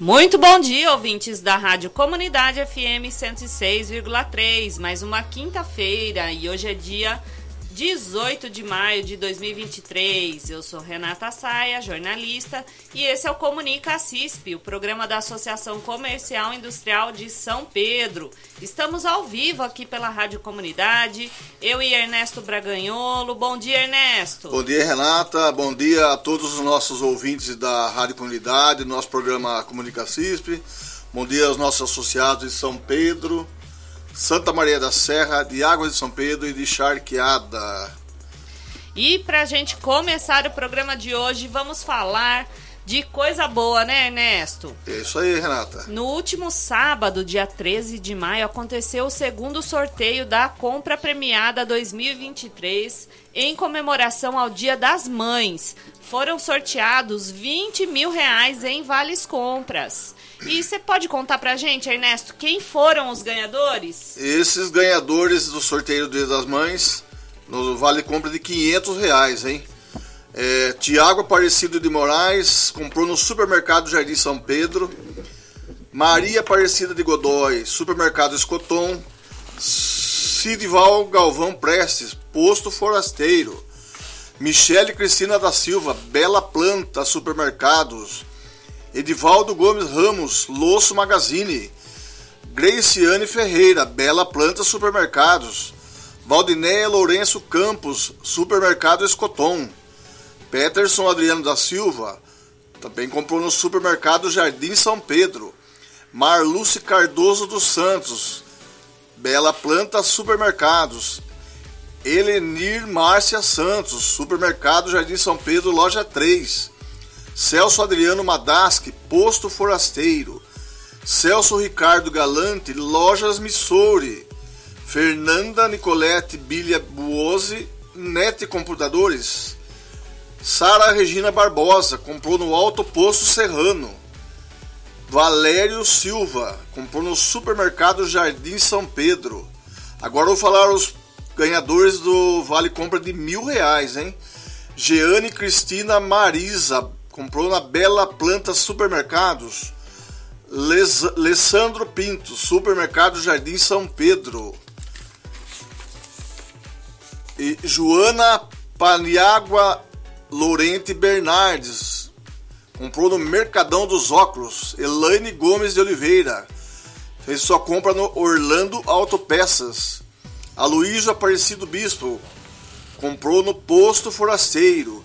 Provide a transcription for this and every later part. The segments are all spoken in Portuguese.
Muito bom dia, ouvintes da Rádio Comunidade FM 106,3. Mais uma quinta-feira e hoje é dia 18 de maio de 2023. Eu sou Renata Saia, jornalista, e esse é o Comunica CISP, o programa da Associação Comercial Industrial de São Pedro. Estamos ao vivo aqui pela Rádio Comunidade. Eu e Ernesto Braganholo. Bom dia, Ernesto. Bom dia, Renata. Bom dia a todos os nossos ouvintes da Rádio Comunidade, nosso programa Comunica CISP. Bom dia aos nossos associados de São Pedro. Santa Maria da Serra, de Águas de São Pedro e de Charqueada. E para a gente começar o programa de hoje, vamos falar de coisa boa, né, Ernesto? É isso aí, Renata. No último sábado, dia 13 de maio, aconteceu o segundo sorteio da compra premiada 2023 em comemoração ao Dia das Mães. Foram sorteados 20 mil reais em vales compras. E você pode contar pra gente, Ernesto, quem foram os ganhadores? Esses ganhadores do sorteio do Dia das Mães, no vale compra de 500 reais, hein? É, Tiago Aparecido de Moraes comprou no supermercado Jardim São Pedro. Maria Aparecida de Godói, supermercado Escoton. Sidival Galvão Prestes, posto forasteiro. Michele Cristina da Silva, Bela Planta, supermercados. Edivaldo Gomes Ramos, Losso Magazine. Graciane Ferreira, Bela Planta Supermercados. Valdinéia Lourenço Campos, Supermercado Escoton. Peterson Adriano da Silva, também comprou no Supermercado Jardim São Pedro. Marluce Cardoso dos Santos, Bela Planta Supermercados. Elenir Márcia Santos, Supermercado Jardim São Pedro, loja 3. Celso Adriano Madasque, Posto Forasteiro. Celso Ricardo Galante, Lojas Missouri. Fernanda Nicolete Bilha Buose, Net Computadores. Sara Regina Barbosa, comprou no Alto Posto Serrano. Valério Silva, comprou no Supermercado Jardim São Pedro. Agora vou falar os ganhadores do Vale Compra de mil reais, hein? Jeane Cristina Marisa, comprou na Bela Planta Supermercados. Les, Alessandro Pinto, Supermercado Jardim São Pedro. E Joana Paniagua Lorente Bernardes, comprou no Mercadão dos Óculos. Elaine Gomes de Oliveira, fez sua compra no Orlando Autopeças. Aloysio Aparecido Bispo, comprou no Posto Forasteiro.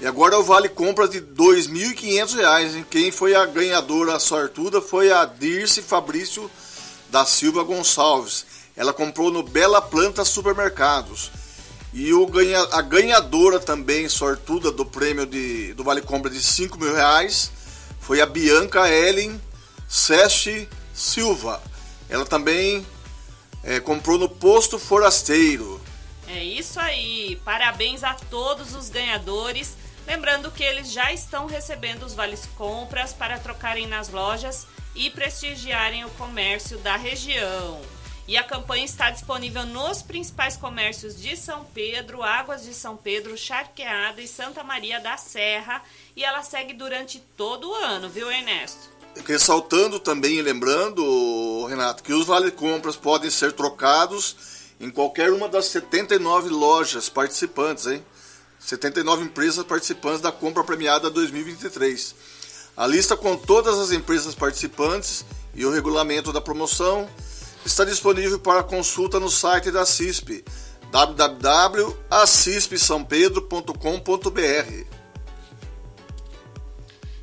E agora o vale compra de R$ 2.500. Quem foi a ganhadora sortuda foi a Dirce Fabrício da Silva Gonçalves. Ela comprou no Bela Planta Supermercados. E o ganha, a ganhadora também sortuda do prêmio de, do vale compra de 5 mil reais foi a Bianca Ellen Seste Silva. Ela também é, comprou no Posto Forasteiro. É isso aí. Parabéns a todos os ganhadores. Lembrando que eles já estão recebendo os vales compras para trocarem nas lojas e prestigiarem o comércio da região. E a campanha está disponível nos principais comércios de São Pedro, Águas de São Pedro, Charqueada e Santa Maria da Serra. E ela segue durante todo o ano, viu, Ernesto? Ressaltando também e lembrando, Renato, que os vale compras podem ser trocados em qualquer uma das 79 lojas participantes, hein? 79 empresas participantes da compra premiada 2023. A lista com todas as empresas participantes e o regulamento da promoção está disponível para consulta no site da CISP www.acispsampedro.com.br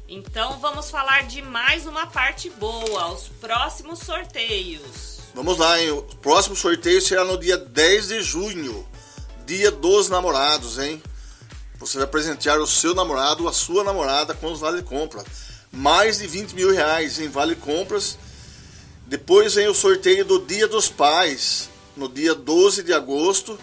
Então vamos falar de mais uma parte boa, os próximos sorteios. Vamos lá, hein? O próximo sorteio será no dia 10 de junho, dia dos namorados, hein? Você vai presentear o seu namorado, a sua namorada com os vale compra. Mais de 20 mil reais em vale compras. Depois vem o sorteio do Dia dos Pais, no dia 12 de agosto.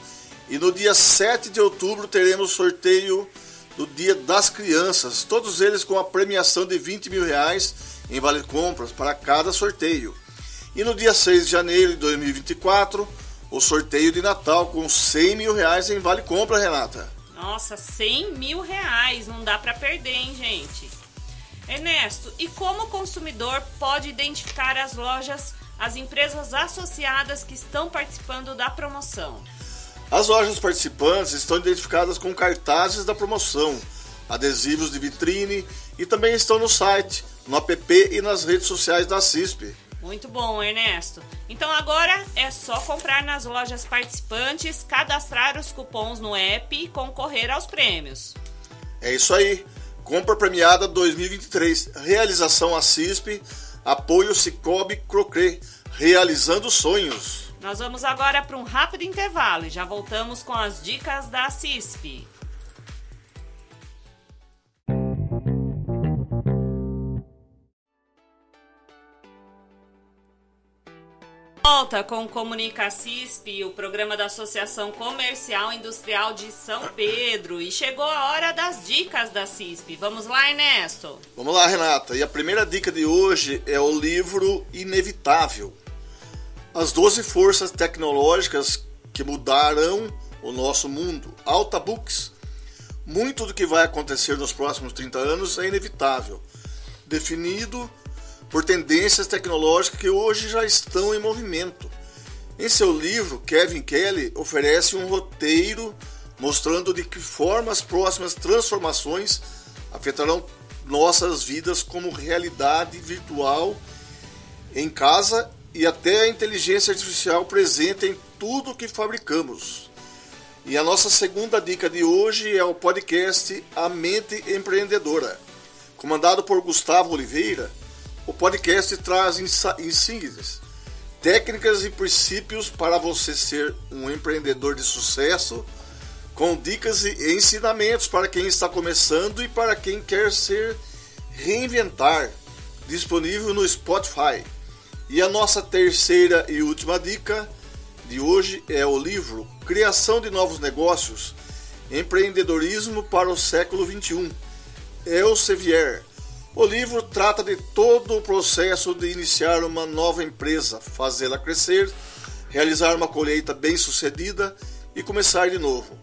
E no dia 7 de outubro teremos o sorteio do Dia das Crianças, todos eles com a premiação de 20 mil reais em vale compras para cada sorteio. E no dia 6 de janeiro de 2024, o sorteio de Natal com 100 mil reais em vale compra, Renata. Nossa, 100 mil reais, não dá para perder, hein, gente? Ernesto, e como o consumidor pode identificar as lojas, as empresas associadas que estão participando da promoção? As lojas participantes estão identificadas com cartazes da promoção, adesivos de vitrine e também estão no site, no app e nas redes sociais da CISP. Muito bom, Ernesto. Então agora é só comprar nas lojas participantes, cadastrar os cupons no app e concorrer aos prêmios. É isso aí. Compra premiada 2023. Realização a CISP. Apoio Cicobi Crocré. Realizando sonhos. Nós vamos agora para um rápido intervalo e já voltamos com as dicas da CISP. Volta com Comunica CISP, o programa da Associação Comercial Industrial de São Pedro. E chegou a hora das dicas da CISP. Vamos lá, Ernesto? Vamos lá, Renata. E a primeira dica de hoje é o livro Inevitável as 12 forças tecnológicas que mudarão o nosso mundo. Alta Books. Muito do que vai acontecer nos próximos 30 anos é inevitável, definido por tendências tecnológicas que hoje já estão em movimento. Em seu livro, Kevin Kelly oferece um roteiro mostrando de que forma as próximas transformações afetarão nossas vidas como realidade virtual em casa e até a inteligência artificial presente em tudo que fabricamos. E a nossa segunda dica de hoje é o podcast A Mente Empreendedora. Comandado por Gustavo Oliveira, o podcast traz insígnias, técnicas e princípios para você ser um empreendedor de sucesso, com dicas e ensinamentos para quem está começando e para quem quer ser reinventar. Disponível no Spotify. E a nossa terceira e última dica de hoje é o livro Criação de Novos Negócios, Empreendedorismo para o Século XXI. Elsevier. O livro trata de todo o processo de iniciar uma nova empresa, fazê-la crescer, realizar uma colheita bem-sucedida e começar de novo.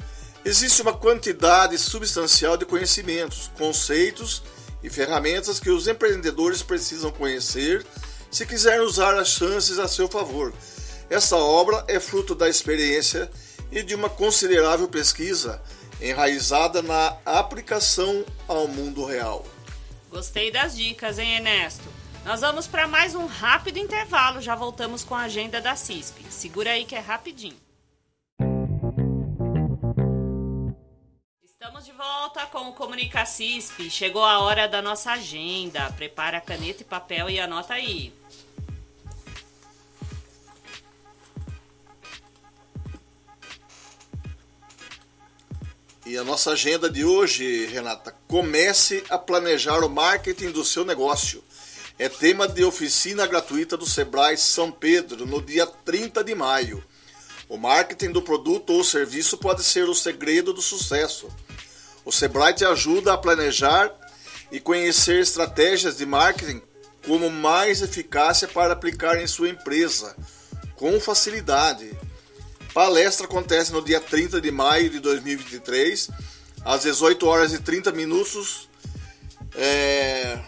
Existe uma quantidade substancial de conhecimentos, conceitos e ferramentas que os empreendedores precisam conhecer se quiser usar as chances a seu favor. Essa obra é fruto da experiência e de uma considerável pesquisa enraizada na aplicação ao mundo real. Gostei das dicas, hein, Ernesto? Nós vamos para mais um rápido intervalo, já voltamos com a agenda da CISP. Segura aí que é rapidinho. Estamos de volta com o Comunica CISP. Chegou a hora da nossa agenda. Prepara caneta e papel e anota aí. E a nossa agenda de hoje, Renata, comece a planejar o marketing do seu negócio. É tema de oficina gratuita do Sebrae São Pedro no dia 30 de maio. O marketing do produto ou serviço pode ser o segredo do sucesso. O Sebrae te ajuda a planejar e conhecer estratégias de marketing como mais eficácia para aplicar em sua empresa, com facilidade. Palestra acontece no dia 30 de maio de 2023, às 18 horas e 30 minutos. É...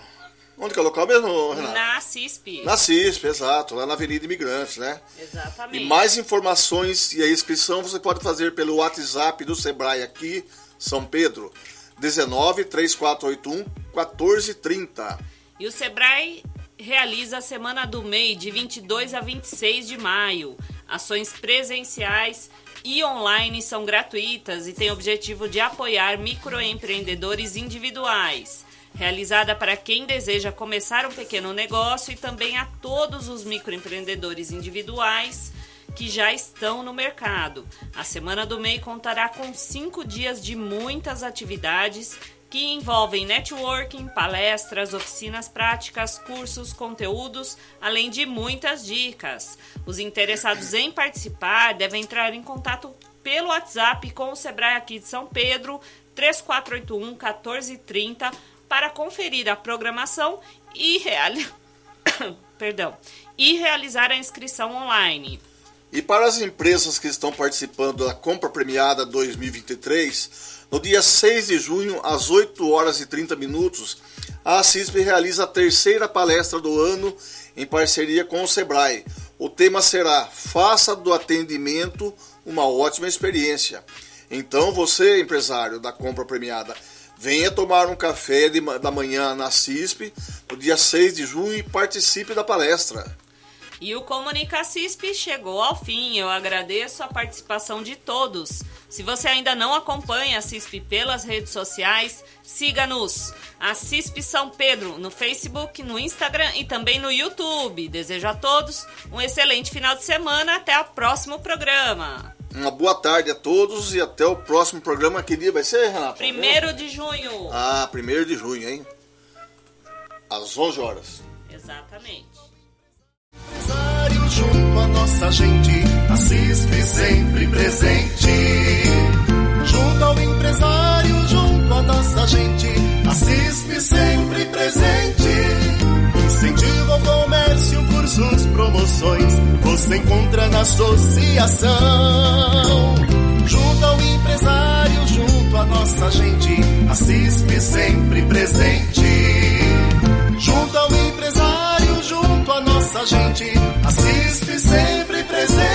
Onde que é o local mesmo, Renato? Na CISP. Na CISP, exato, lá na Avenida Imigrantes, né? Exatamente. E mais informações e a inscrição você pode fazer pelo WhatsApp do Sebrae aqui, São Pedro, 19 3481 1430. E o Sebrae realiza a Semana do MEI de 22 a 26 de maio. Ações presenciais e online são gratuitas e têm objetivo de apoiar microempreendedores individuais. realizada para quem deseja começar um pequeno negócio e também a todos os microempreendedores individuais que já estão no mercado. A Semana do MEI contará com cinco dias de muitas atividades que envolvem networking, palestras, oficinas práticas, cursos, conteúdos, além de muitas dicas. Os interessados em participar devem entrar em contato pelo WhatsApp com o Sebrae aqui de São Pedro, 3481 1430, para conferir a programação e, reali... Perdão, e realizar a inscrição online. E para as empresas que estão participando da compra premiada 2023, no dia 6 de junho, às 8 horas e 30 minutos, a CISP realiza a terceira palestra do ano em parceria com o Sebrae. O tema será Faça do atendimento uma ótima experiência. Então, você, empresário da compra premiada, venha tomar um café de, da manhã na CISP no dia 6 de junho e participe da palestra. E o Comunica CISP chegou ao fim. Eu agradeço a participação de todos. Se você ainda não acompanha a CISP pelas redes sociais, siga-nos. A CISP São Pedro no Facebook, no Instagram e também no YouTube. Desejo a todos um excelente final de semana. Até o próximo programa. Uma boa tarde a todos e até o próximo programa. Que dia vai ser, Renato? Primeiro de junho. Ah, primeiro de junho, hein? Às 11 horas. Exatamente. Junto à nossa gente, a CISP sempre presente. Junto ao empresário, junto à nossa gente, a CISP sempre presente. Incentivo ao comércio, cursos, promoções, você encontra na associação. Junto ao empresário, junto à nossa gente, a CISP sempre presente. A gente assiste sempre presente.